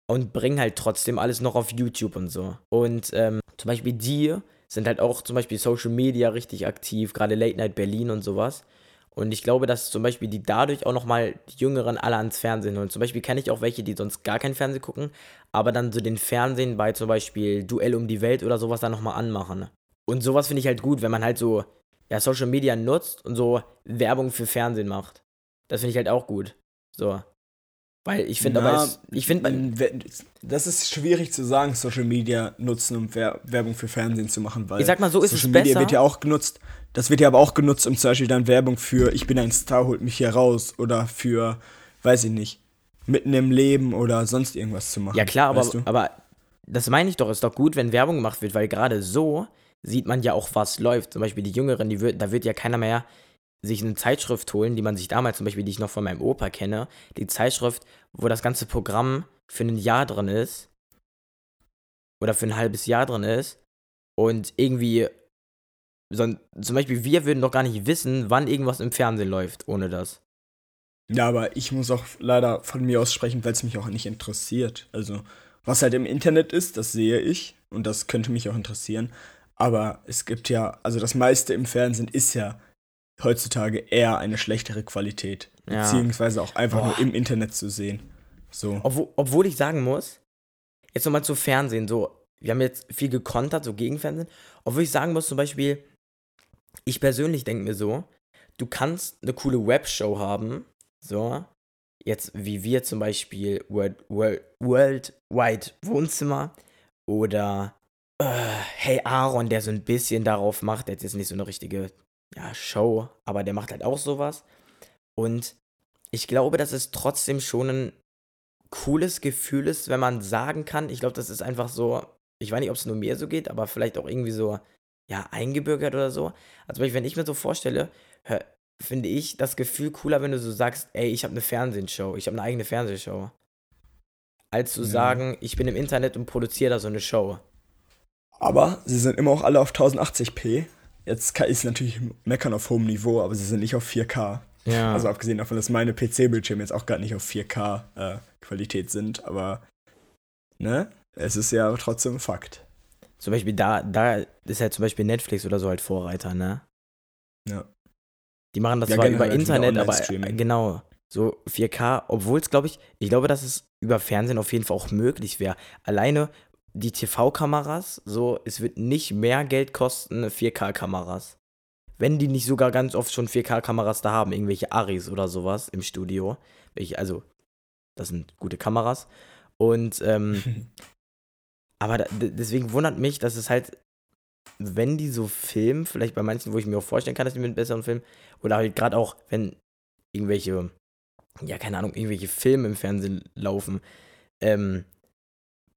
Und bringen halt trotzdem alles noch auf YouTube und so. Und ähm, zum Beispiel die sind halt auch zum Beispiel Social Media richtig aktiv, gerade Late Night Berlin und sowas. Und ich glaube, dass zum Beispiel die dadurch auch nochmal die Jüngeren alle ans Fernsehen holen. Zum Beispiel kenne ich auch welche, die sonst gar kein Fernsehen gucken, aber dann so den Fernsehen bei zum Beispiel Duell um die Welt oder sowas dann nochmal anmachen. Und sowas finde ich halt gut, wenn man halt so ja, Social Media nutzt und so Werbung für Fernsehen macht. Das finde ich halt auch gut. So. Weil ich finde aber, es, ich finde, das ist schwierig zu sagen, Social Media nutzen, um Wer Werbung für Fernsehen zu machen, weil ich sag mal so, ist Social es Media besser. wird ja auch genutzt. Das wird ja aber auch genutzt, um zum Beispiel dann Werbung für Ich bin ein Star, holt mich hier raus oder für, weiß ich nicht, mitten im Leben oder sonst irgendwas zu machen. Ja klar, aber, weißt du? aber das meine ich doch, ist doch gut, wenn Werbung gemacht wird, weil gerade so sieht man ja auch, was läuft. Zum Beispiel die Jüngeren, die wird, da wird ja keiner mehr sich eine Zeitschrift holen, die man sich damals zum Beispiel, die ich noch von meinem Opa kenne, die Zeitschrift, wo das ganze Programm für ein Jahr drin ist oder für ein halbes Jahr drin ist und irgendwie so, zum Beispiel wir würden doch gar nicht wissen, wann irgendwas im Fernsehen läuft, ohne das. Ja, aber ich muss auch leider von mir aus sprechen, weil es mich auch nicht interessiert. Also, was halt im Internet ist, das sehe ich und das könnte mich auch interessieren. Aber es gibt ja, also das meiste im Fernsehen ist ja heutzutage eher eine schlechtere Qualität. Ja. Beziehungsweise auch einfach Boah. nur im Internet zu sehen. So. Obwohl, obwohl ich sagen muss, jetzt nochmal zu Fernsehen, so, wir haben jetzt viel gekontert, so gegen Fernsehen, obwohl ich sagen muss, zum Beispiel, ich persönlich denke mir so, du kannst eine coole Webshow haben, so, jetzt wie wir zum Beispiel World, World, Worldwide Wohnzimmer oder äh, Hey Aaron, der so ein bisschen darauf macht, der hat jetzt nicht so eine richtige ja, Show, aber der macht halt auch sowas. Und ich glaube, dass es trotzdem schon ein cooles Gefühl ist, wenn man sagen kann, ich glaube, das ist einfach so, ich weiß nicht, ob es nur mir so geht, aber vielleicht auch irgendwie so, ja, eingebürgert oder so. Also wenn ich mir so vorstelle, finde ich das Gefühl cooler, wenn du so sagst, ey, ich habe eine Fernsehshow, ich habe eine eigene Fernsehshow. Als zu Ja. sagen, ich bin im Internet und produziere da so eine Show. Aber sie sind immer auch alle auf 1080p. Jetzt ist natürlich meckern auf hohem Niveau, aber sie sind nicht auf 4K. Ja. Also abgesehen davon, dass meine PC-Bildschirme jetzt auch gar nicht auf 4K äh, sind, aber ne, es ist ja trotzdem ein Fakt. zum Beispiel da, da ist halt zum Beispiel Netflix oder so halt Vorreiter, ne? Ja. Die machen das Ja, zwar über Internet, aber äh, genau, so 4K, obwohl es, glaube ich, ich glaube, dass es über Fernsehen auf jeden Fall auch möglich wäre. Alleine die TV-Kameras, so, es wird nicht mehr Geld kosten, 4K-Kameras. Wenn die nicht sogar ganz oft schon 4K-Kameras da haben, irgendwelche Aris oder sowas im Studio. Welche, also, das sind gute Kameras. Und, ähm, aber da, deswegen wundert mich, dass es halt, wenn die so filmen, vielleicht bei manchen, wo ich mir auch vorstellen kann, dass die mit besseren filmen, oder halt gerade auch, wenn irgendwelche, ja, keine Ahnung, irgendwelche Filme im Fernsehen laufen, ähm,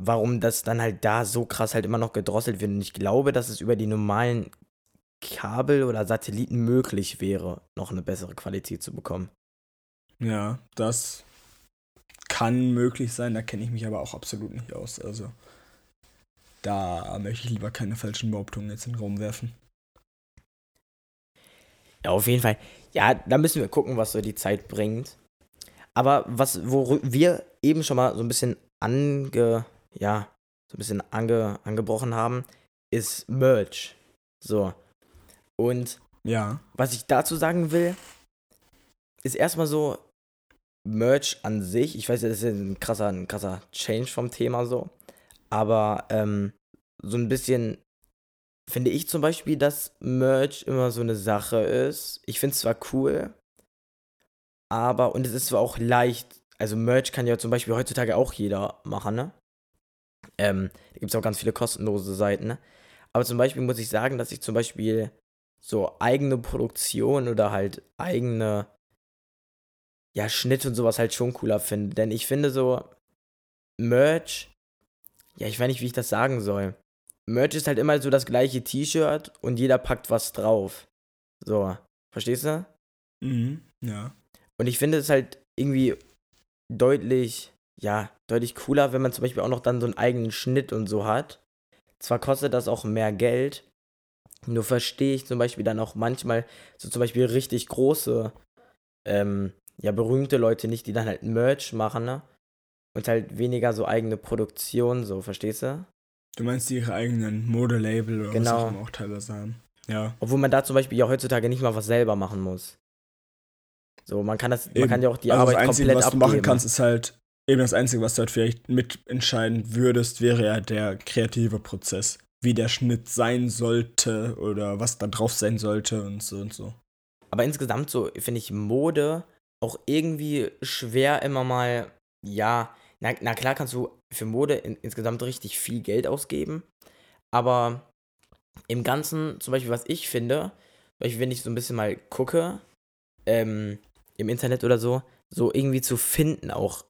warum das dann halt da so krass halt immer noch gedrosselt wird. Und ich glaube, dass es über die normalen Kabel oder Satelliten möglich wäre, noch eine bessere Qualität zu bekommen. Ja, das kann möglich sein, da kenne ich mich aber auch absolut nicht aus. Also da möchte ich lieber keine falschen Behauptungen jetzt in den Raum werfen. Ja, auf jeden Fall. Ja, da müssen wir gucken, was so die Zeit bringt. Aber was, wo wir eben schon mal so ein bisschen ange, ja, so ein bisschen ange, angebrochen haben, ist Merch. So. Und Ja, was ich dazu sagen will, ist erstmal so, Merch an sich, ich weiß, das ist ein krasser, ein krasser Change vom Thema so, aber ähm, so ein bisschen finde ich zum Beispiel, dass Merch immer so eine Sache ist. Ich finde es zwar cool, aber, und es ist zwar auch leicht, also Merch kann ja zum Beispiel heutzutage auch jeder machen, ne? Ähm, da gibt es auch ganz viele kostenlose Seiten, ne? Aber zum Beispiel muss ich sagen, dass ich zum Beispiel so eigene Produktion oder halt eigene, ja, Schnitt und sowas halt schon cooler finde. Denn ich finde so, Merch, ja, ich weiß nicht, wie ich das sagen soll. Merch ist halt immer so das gleiche T-Shirt und jeder packt was drauf. So, verstehst du? mhm. ja. Und ich finde es halt irgendwie deutlich, ja, deutlich cooler, wenn man zum Beispiel auch noch dann so einen eigenen Schnitt und so hat. Zwar kostet das auch mehr Geld, nur verstehe ich zum Beispiel dann auch manchmal so zum Beispiel richtig große, ähm, ja, berühmte Leute nicht, die dann halt Merch machen, ne? Und halt weniger so eigene Produktion, so, verstehst du? Du meinst ihre eigenen Modelabel oder Genau. was auch teilweise haben. Ja. Obwohl man da zum Beispiel ja heutzutage nicht mal was selber machen muss. So, man kann das, man Eben. kann ja auch die also Arbeit das Einzige, komplett was du abgeben. machen kannst, ist halt, eben das Einzige, was du halt vielleicht mitentscheiden würdest, wäre ja der kreative Prozess. Wie der Schnitt sein sollte oder was da drauf sein sollte und so und so. Aber insgesamt so finde ich Mode auch irgendwie schwer immer mal, ja, na, na klar kannst du für Mode in, insgesamt richtig viel Geld ausgeben, aber im Ganzen, zum Beispiel, was ich finde, wenn ich so ein bisschen mal gucke, ähm, im Internet oder so, so irgendwie zu finden auch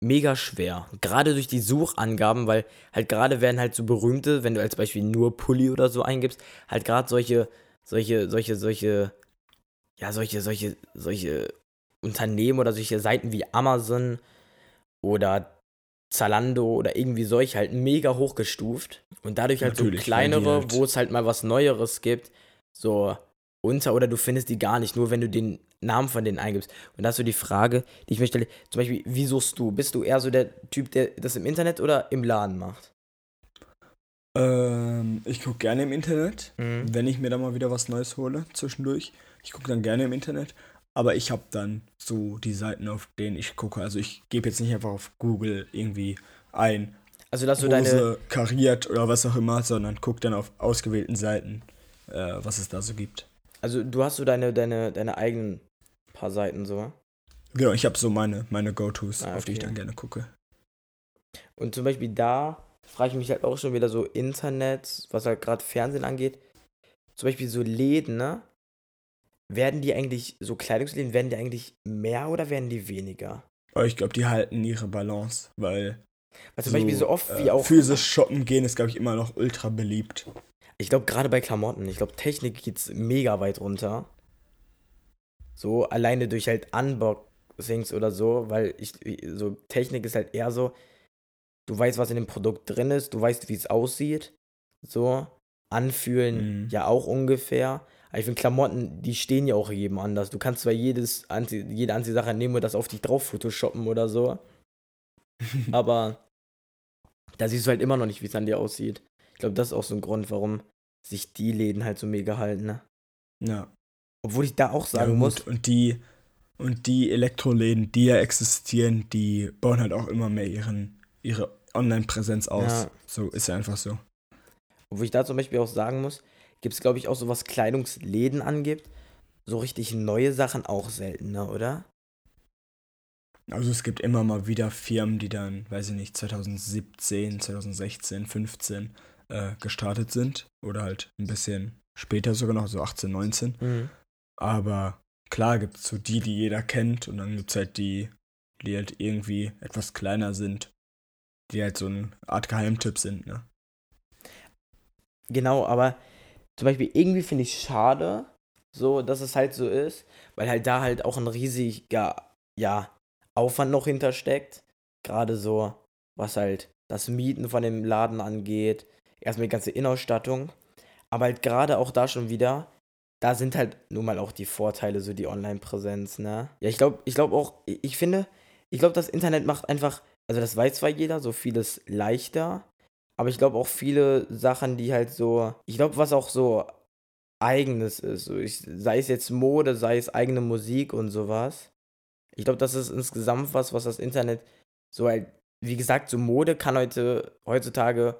mega schwer. Gerade durch die Suchangaben, weil halt gerade werden halt so berühmte, wenn du als Beispiel nur Pulli oder so eingibst, halt gerade solche, solche, solche, solche, ja, solche, solche, solche Unternehmen oder solche Seiten wie Amazon oder Zalando oder irgendwie solche halt mega hochgestuft und dadurch halt Natürlich, so kleinere, halt- wo es halt mal was Neueres gibt, so unter oder du findest die gar nicht, nur wenn du den Namen von denen eingibst. Und da ist so die Frage, die ich mir stelle, zum Beispiel, wie suchst du? Bist du eher so der Typ, der das im Internet oder im Laden macht? Ähm, ich gucke gerne im Internet, Mhm. wenn ich mir da mal wieder was Neues hole zwischendurch. Ich gucke dann gerne im Internet, aber ich habe dann so die Seiten, auf denen ich gucke. Also ich gebe jetzt nicht einfach auf Google irgendwie ein, Also, dass du Hose deine. kariert oder was auch immer, sondern guck dann auf ausgewählten Seiten, äh, was es da so gibt. Also, du hast so deine, deine, deine eigenen paar Seiten so. Genau, ich habe so meine, meine Go-Tos, Ah, auf die ich okay. dann gerne gucke. Und zum Beispiel da frage ich mich halt auch schon wieder so Internet, was halt gerade Fernsehen angeht. Zum Beispiel so Läden, ne? Werden die eigentlich, so Kleidungsläden, werden die eigentlich mehr oder werden die weniger? Aber ich glaube, die halten ihre Balance, weil Weil zum Beispiel so oft wie äh, auch. physisch shoppen gehen ist, glaube ich, immer noch ultra beliebt. Ich glaube, gerade bei Klamotten, ich glaube, Technik geht's mega weit runter. So, alleine durch halt Unboxings oder so, weil ich, so, Technik ist halt eher so, du weißt, was in dem Produkt drin ist, du weißt, wie es aussieht. So, anfühlen Mhm. ja auch ungefähr. Aber ich finde, Klamotten, die stehen ja auch jedem anders. Du kannst zwar jedes Anzie jede Anziehsache nehmen und das auf dich drauf photoshoppen oder so, aber da siehst du halt immer noch nicht, wie es an dir aussieht. Ich glaube, das ist auch so ein Grund, warum sich die Läden halt so mega halten, ne? Ja. Obwohl ich da auch sagen ja, muss, Und die, und die Elektroläden, die ja existieren, die bauen halt auch immer mehr ihren, ihre Online-Präsenz aus. Ja. So ist ja einfach so. obwohl ich da zum Beispiel auch sagen muss, gibt es, glaube ich, auch so was Kleidungsläden angibt, so richtig neue Sachen auch seltener, oder? Also es gibt immer mal wieder Firmen, die dann, weiß ich nicht, 2017, 2016, 15 äh, gestartet sind. Oder halt ein bisschen später sogar noch, so 18, 19. Mhm. Aber klar gibt es so die, die jeder kennt. Und dann gibt es halt die, die halt irgendwie etwas kleiner sind. Die halt so eine Art Geheimtipp sind, ne? Genau, aber zum Beispiel irgendwie finde ich schade, so, dass es halt so ist, weil halt da halt auch ein riesiger, ja, Aufwand noch hintersteckt. Gerade so, was halt das Mieten von dem Laden angeht, erstmal die ganze Innenausstattung. Aber halt gerade auch da schon wieder, da sind halt nun mal auch die Vorteile, so die Online-Präsenz, ne? Ja, ich glaube, ich glaube auch, ich finde, ich glaube, das Internet macht einfach, also das weiß zwar jeder, so vieles leichter, aber ich glaube auch viele Sachen, die halt so, ich glaube, was auch so eigenes ist, so ich, sei es jetzt Mode, sei es eigene Musik und sowas. Ich glaube, das ist insgesamt was, was das Internet so halt, wie gesagt, so Mode kann heute, heutzutage,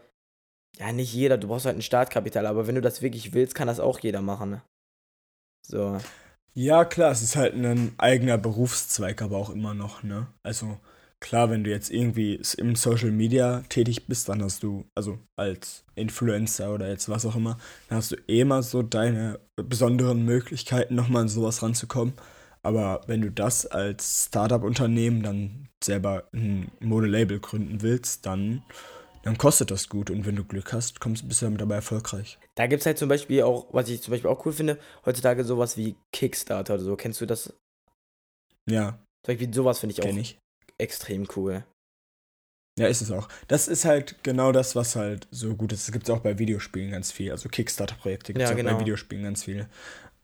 ja, nicht jeder, du brauchst halt ein Startkapital, aber wenn du das wirklich willst, kann das auch jeder machen. ne? So. Ja, klar, es ist halt ein eigener Berufszweig, aber auch immer noch, ne? Also klar, wenn du jetzt irgendwie im Social Media tätig bist, dann hast du, also als Influencer oder jetzt was auch immer, dann hast du eh mal so deine besonderen Möglichkeiten, nochmal an sowas ranzukommen. Aber wenn du das als Startup-Unternehmen dann selber ein Modelabel gründen willst, dann, dann kostet das gut. Und wenn du Glück hast, kommst, bist du damit dabei erfolgreich. Da gibt es halt zum Beispiel auch, was ich zum Beispiel auch cool finde, heutzutage sowas wie Kickstarter oder so. Kennst du das? Zum Ja, Beispiel sowas finde ich auch ich. extrem cool. Ja, ist es auch. Das ist halt genau das, was halt so gut ist. Das gibt es auch bei Videospielen ganz viel. Also Kickstarter-Projekte gibt es Ja, auch genau. bei Videospielen ganz viele.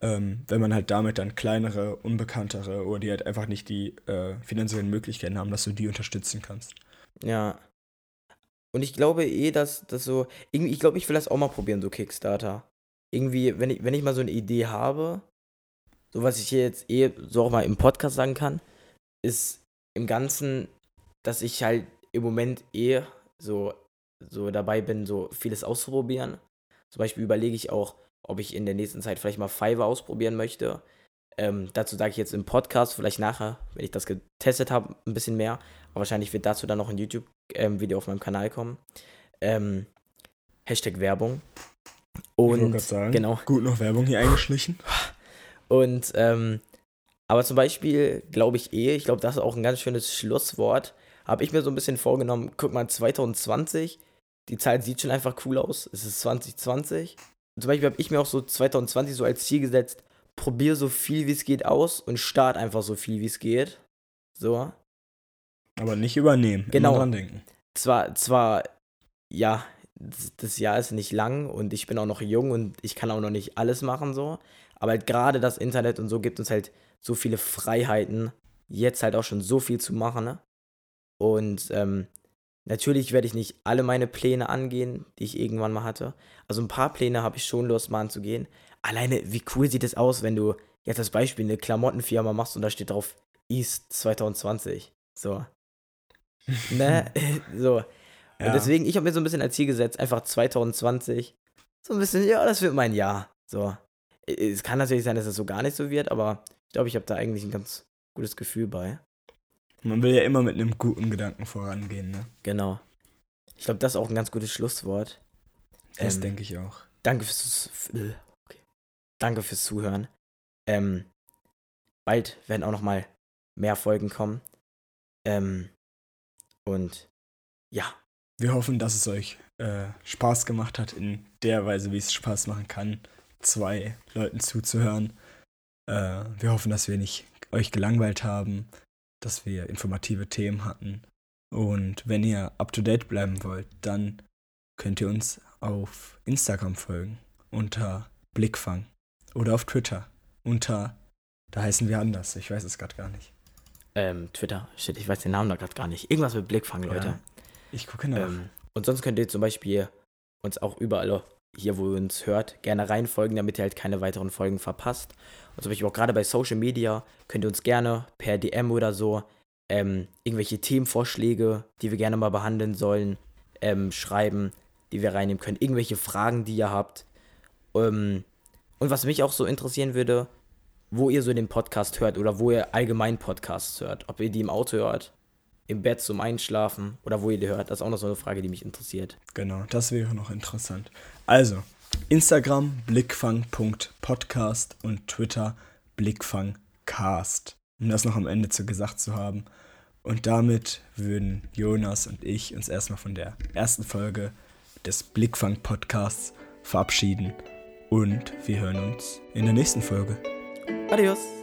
Ähm, wenn man halt damit dann kleinere, unbekanntere oder die halt einfach nicht die äh, finanziellen Möglichkeiten haben, dass du die unterstützen kannst. Ja. Und ich glaube eh, dass das so. Irgendwie, ich glaube, ich will das auch mal probieren, so Kickstarter. Irgendwie, wenn ich, wenn ich mal so eine Idee habe, so was ich hier jetzt eh so auch mal im Podcast sagen kann, ist im Ganzen, dass ich halt im Moment eh so, so dabei bin, so vieles auszuprobieren. Zum Beispiel überlege ich auch, ob ich in der nächsten Zeit vielleicht mal Fiverr ausprobieren möchte. Ähm, dazu sage ich jetzt im Podcast, vielleicht nachher, wenn ich das getestet habe, ein bisschen mehr. Aber wahrscheinlich wird dazu dann noch ein YouTube-Video auf meinem Kanal kommen. Ähm, Hashtag Werbung. ich Und gerade sagen, genau. gut noch Werbung hier eingeschlichen. Und ähm, aber zum Beispiel glaube ich eh, ich glaube, das ist auch ein ganz schönes Schlusswort. Habe ich mir so ein bisschen vorgenommen, guck mal, 2020, die Zeit sieht schon einfach cool aus. Es ist 2020. Und zum Beispiel habe ich mir auch so 2020 so als Ziel gesetzt, probier so viel wie es geht aus und start einfach so viel wie es geht. So. Aber nicht übernehmen. Genau. Immer dran denken. Zwar, zwar, ja, das, Jahr ist nicht lang und ich bin auch noch jung und ich kann auch noch nicht alles machen so. Aber halt gerade das Internet und so gibt uns halt so viele Freiheiten, jetzt halt auch schon so viel zu machen. Ne? Und ähm, natürlich werde ich nicht alle meine Pläne angehen, die ich irgendwann mal hatte. Also ein paar Pläne habe ich schon Lust mal anzugehen. Alleine, wie cool sieht es aus, wenn du jetzt als Beispiel eine Klamottenfirma machst und da steht drauf East 2020. So. ne? so. Und deswegen, ich habe mir so ein bisschen als Ziel gesetzt, einfach 2020. So ein bisschen, ja, das wird mein Jahr. So. Es kann natürlich sein, dass es das so gar nicht so wird, aber ich glaube, ich habe da eigentlich ein ganz gutes Gefühl bei. Man will ja immer mit einem guten Gedanken vorangehen, ne? Genau. Ich glaube, das ist auch ein ganz gutes Schlusswort. Das ähm, denke ich auch. Danke fürs, äh. Danke fürs Zuhören. Ähm, bald werden auch noch mal mehr Folgen kommen. Ähm, und ja. Wir hoffen, dass es euch äh, Spaß gemacht hat, in der Weise, wie es Spaß machen kann, zwei Leuten zuzuhören. Äh, wir hoffen, dass wir nicht euch gelangweilt haben, dass wir informative Themen hatten. Und wenn ihr up to date bleiben wollt, dann könnt ihr uns auf Instagram folgen unter Blickfang oder auf Twitter unter, da heißen wir anders, ich weiß es gerade gar nicht. Ähm, Twitter, shit, ich weiß den Namen da gerade gar nicht. Irgendwas mit Blickfang, Leute. Ja, ich gucke nach. Ähm, und sonst könnt ihr zum Beispiel uns auch überall hier, wo ihr uns hört, gerne reinfolgen, damit ihr halt keine weiteren Folgen verpasst. Und zum Beispiel auch gerade bei Social Media könnt ihr uns gerne per DM oder so ähm, irgendwelche Themenvorschläge, die wir gerne mal behandeln sollen, ähm, schreiben, die wir reinnehmen können. Irgendwelche Fragen, die ihr habt. Ähm, und was mich auch so interessieren würde, wo ihr so den Podcast hört oder wo ihr allgemein Podcasts hört. Ob ihr die im Auto hört, im Bett zum Einschlafen oder wo ihr die hört. Das ist auch noch so eine Frage, die mich interessiert. Genau, das wäre noch interessant. Also, Instagram blickfang.podcast und Twitter blickfangcast. Um das noch am Ende zu gesagt zu haben. Und damit würden Jonas und ich uns erstmal von der ersten Folge des Blickfang-Podcasts verabschieden. Und wir hören uns in der nächsten Folge. Adios.